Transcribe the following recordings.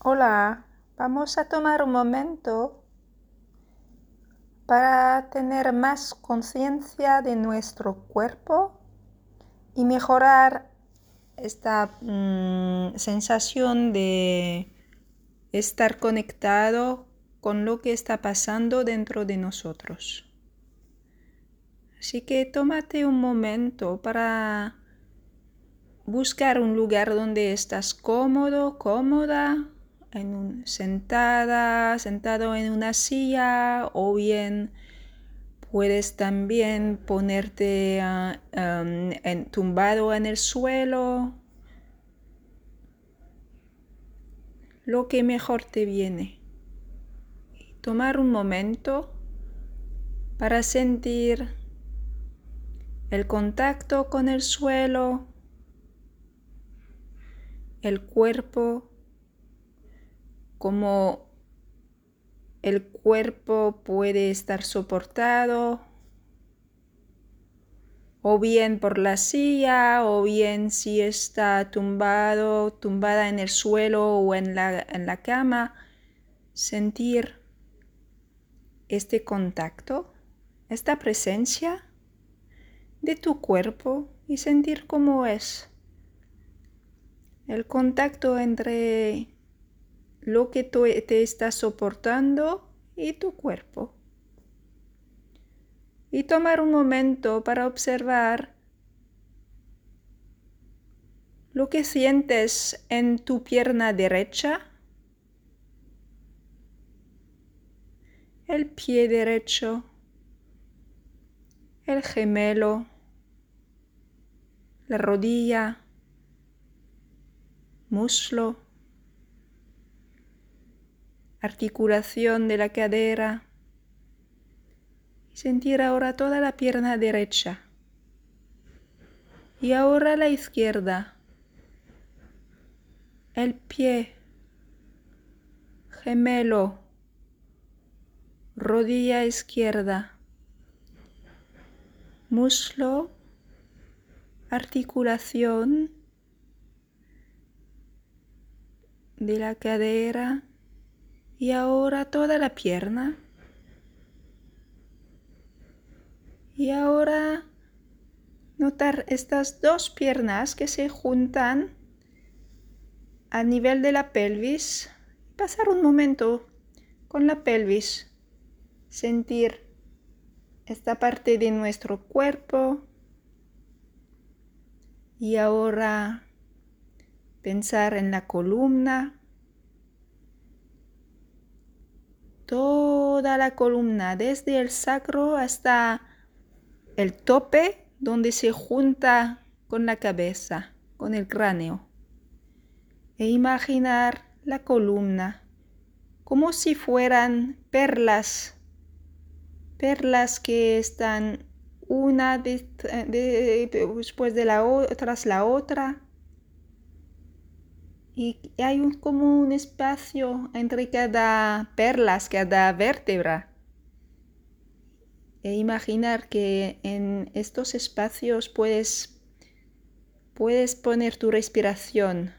Hola, vamos a tomar un momento para tener más conciencia de nuestro cuerpo y mejorar esta mm, sensación de estar conectado con lo que está pasando dentro de nosotros. Así que tómate un momento para buscar un lugar donde estás cómodo, cómoda, en sentada, sentado en una silla o bien puedes también ponerte ah, en, tumbado en el suelo, lo que mejor te viene. Tomar un momento para sentir el contacto con el suelo, el cuerpo, como el cuerpo puede estar soportado o bien por la silla o bien si está tumbado, tumbada en el suelo o en la, en la cama, sentir este contacto, esta presencia de tu cuerpo y sentir cómo es. El contacto entre lo que te está soportando y tu cuerpo. Y tomar un momento para observar lo que sientes en tu pierna derecha, el pie derecho, el gemelo, la rodilla, muslo, articulación de la cadera. Sentir ahora toda la pierna derecha. Y ahora la izquierda. El pie, gemelo, rodilla izquierda, muslo, articulación de la cadera y ahora toda la pierna. Y ahora notar estas dos piernas que se juntan a nivel de la pelvis. Pasar un momento con la pelvis. Sentir esta parte de nuestro cuerpo. Y ahora pensar en la columna, toda la columna, desde el sacro hasta el tope donde se junta con la cabeza, con el cráneo. E imaginar la columna como si fueran perlas, perlas que están una después de la otra, tras la otra, y hay un, como un espacio entre cada perlas, cada vértebra. E imaginar que en estos espacios puedes, puedes poner tu respiración,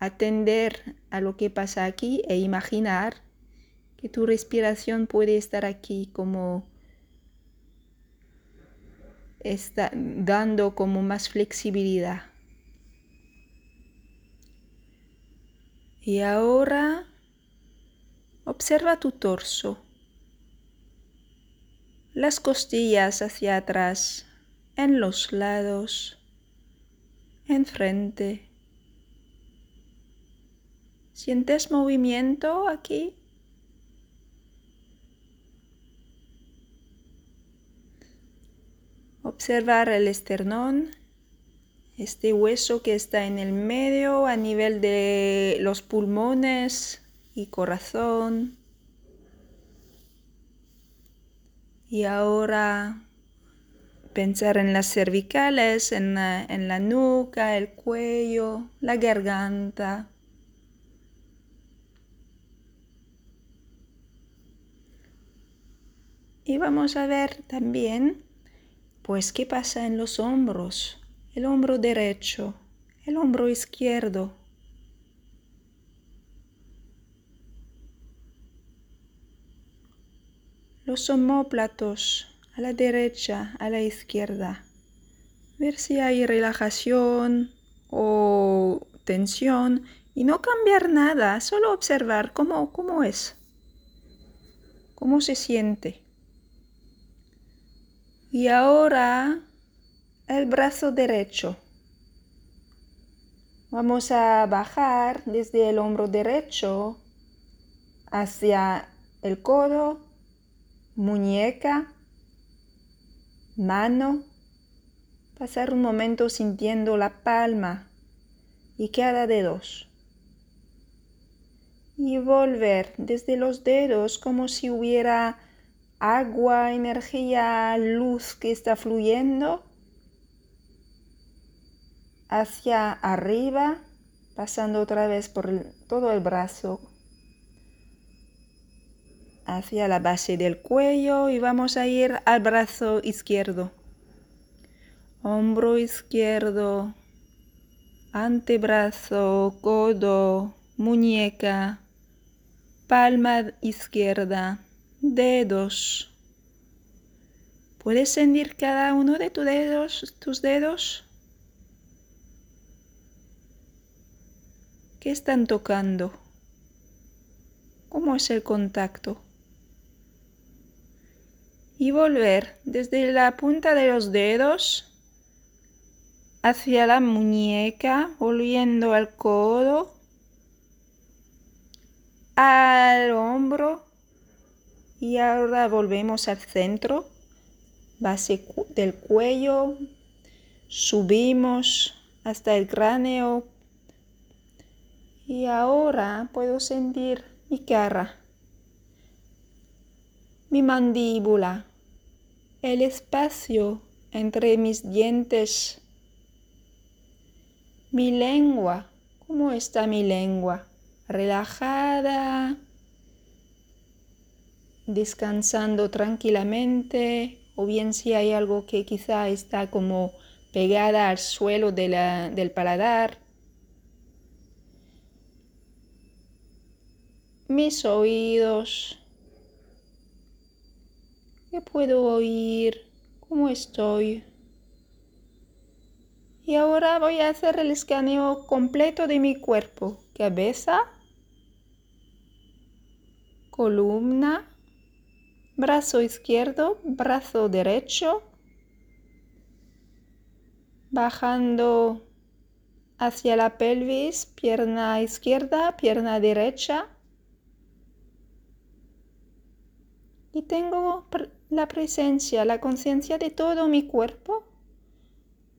atender a lo que pasa aquí e imaginar que tu respiración puede estar aquí como está dando como más flexibilidad. Y ahora observa tu torso, las costillas hacia atrás, en los lados, enfrente. ¿Sientes movimiento aquí? Observar el esternón este hueso que está en el medio a nivel de los pulmones y corazón. Y ahora pensar en las cervicales, en la, en la nuca, el cuello, la garganta. Y vamos a ver también, pues, qué pasa en los hombros el hombro derecho, el hombro izquierdo. Los homóplatos a la derecha, a la izquierda. Ver si hay relajación o tensión y no cambiar nada, solo observar cómo, cómo es, cómo se siente. Y ahora el brazo derecho. Vamos a bajar desde el hombro derecho hacia el codo, muñeca, mano. Pasar un momento sintiendo la palma y cada dedos. Y volver desde los dedos como si hubiera agua, energía, luz que está fluyendo hacia arriba, pasando otra vez por todo el brazo, hacia la base del cuello y vamos a ir al brazo izquierdo. Hombro izquierdo, antebrazo, codo, muñeca, palma izquierda, dedos. ¿Puedes sentir cada uno de tus dedos, tus dedos? ¿Qué están tocando? ¿Cómo es el contacto? Y volver desde la punta de los dedos hacia la muñeca, volviendo al codo, al hombro y ahora volvemos al centro, base del cuello, subimos hasta el cráneo, y ahora puedo sentir mi cara, mi mandíbula, el espacio entre mis dientes, mi lengua. ¿Cómo está mi lengua? Relajada, descansando tranquilamente, o bien si hay algo que quizá está como pegada al suelo del paladar. Mis oídos. ¿Qué puedo oír? ¿Cómo estoy? Y ahora voy a hacer el escaneo completo de mi cuerpo. Cabeza, columna, brazo izquierdo, brazo derecho, bajando hacia la pelvis, pierna izquierda, pierna derecha, y tengo la presencia, la conciencia de todo mi cuerpo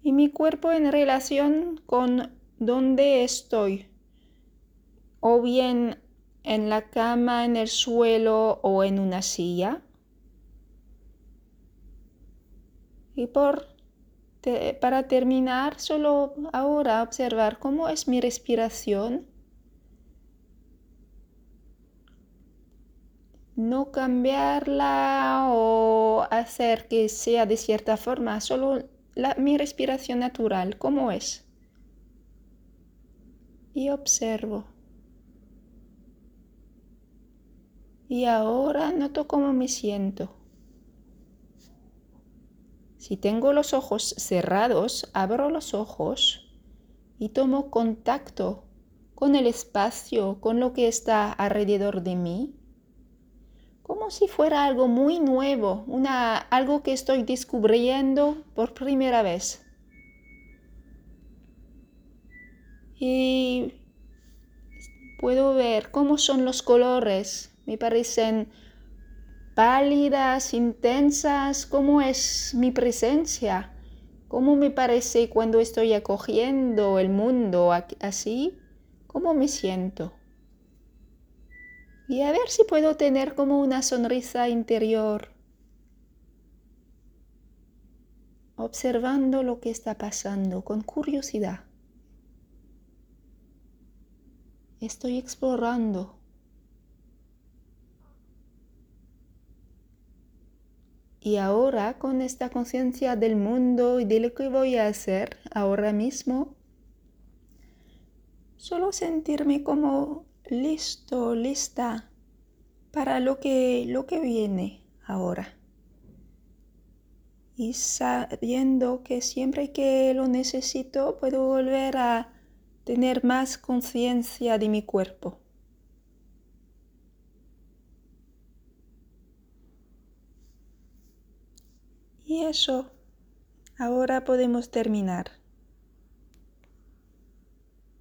y mi cuerpo en relación con donde estoy, o bien en la cama, en el suelo o en una silla. Y por, para terminar, solo ahora observar cómo es mi respiración no cambiarla o hacer que sea de cierta forma, solo mi respiración natural, ¿cómo es? Y observo. Y ahora noto cómo me siento. Si tengo los ojos cerrados, abro los ojos y tomo contacto con el espacio, con lo que está alrededor de mí como si fuera algo muy nuevo, una, algo que estoy descubriendo por primera vez. Y puedo ver cómo son los colores, me parecen pálidas, intensas, cómo es mi presencia, cómo me parece cuando estoy acogiendo el mundo así, cómo me siento y a ver si puedo tener como una sonrisa interior, observando lo que está pasando con curiosidad. Estoy explorando. Y ahora con esta conciencia del mundo y de lo que voy a hacer ahora mismo, solo sentirme como listo, lista para lo que, lo que viene ahora. Y sabiendo que siempre que lo necesito puedo volver a tener más conciencia de mi cuerpo. Y eso, ahora podemos terminar.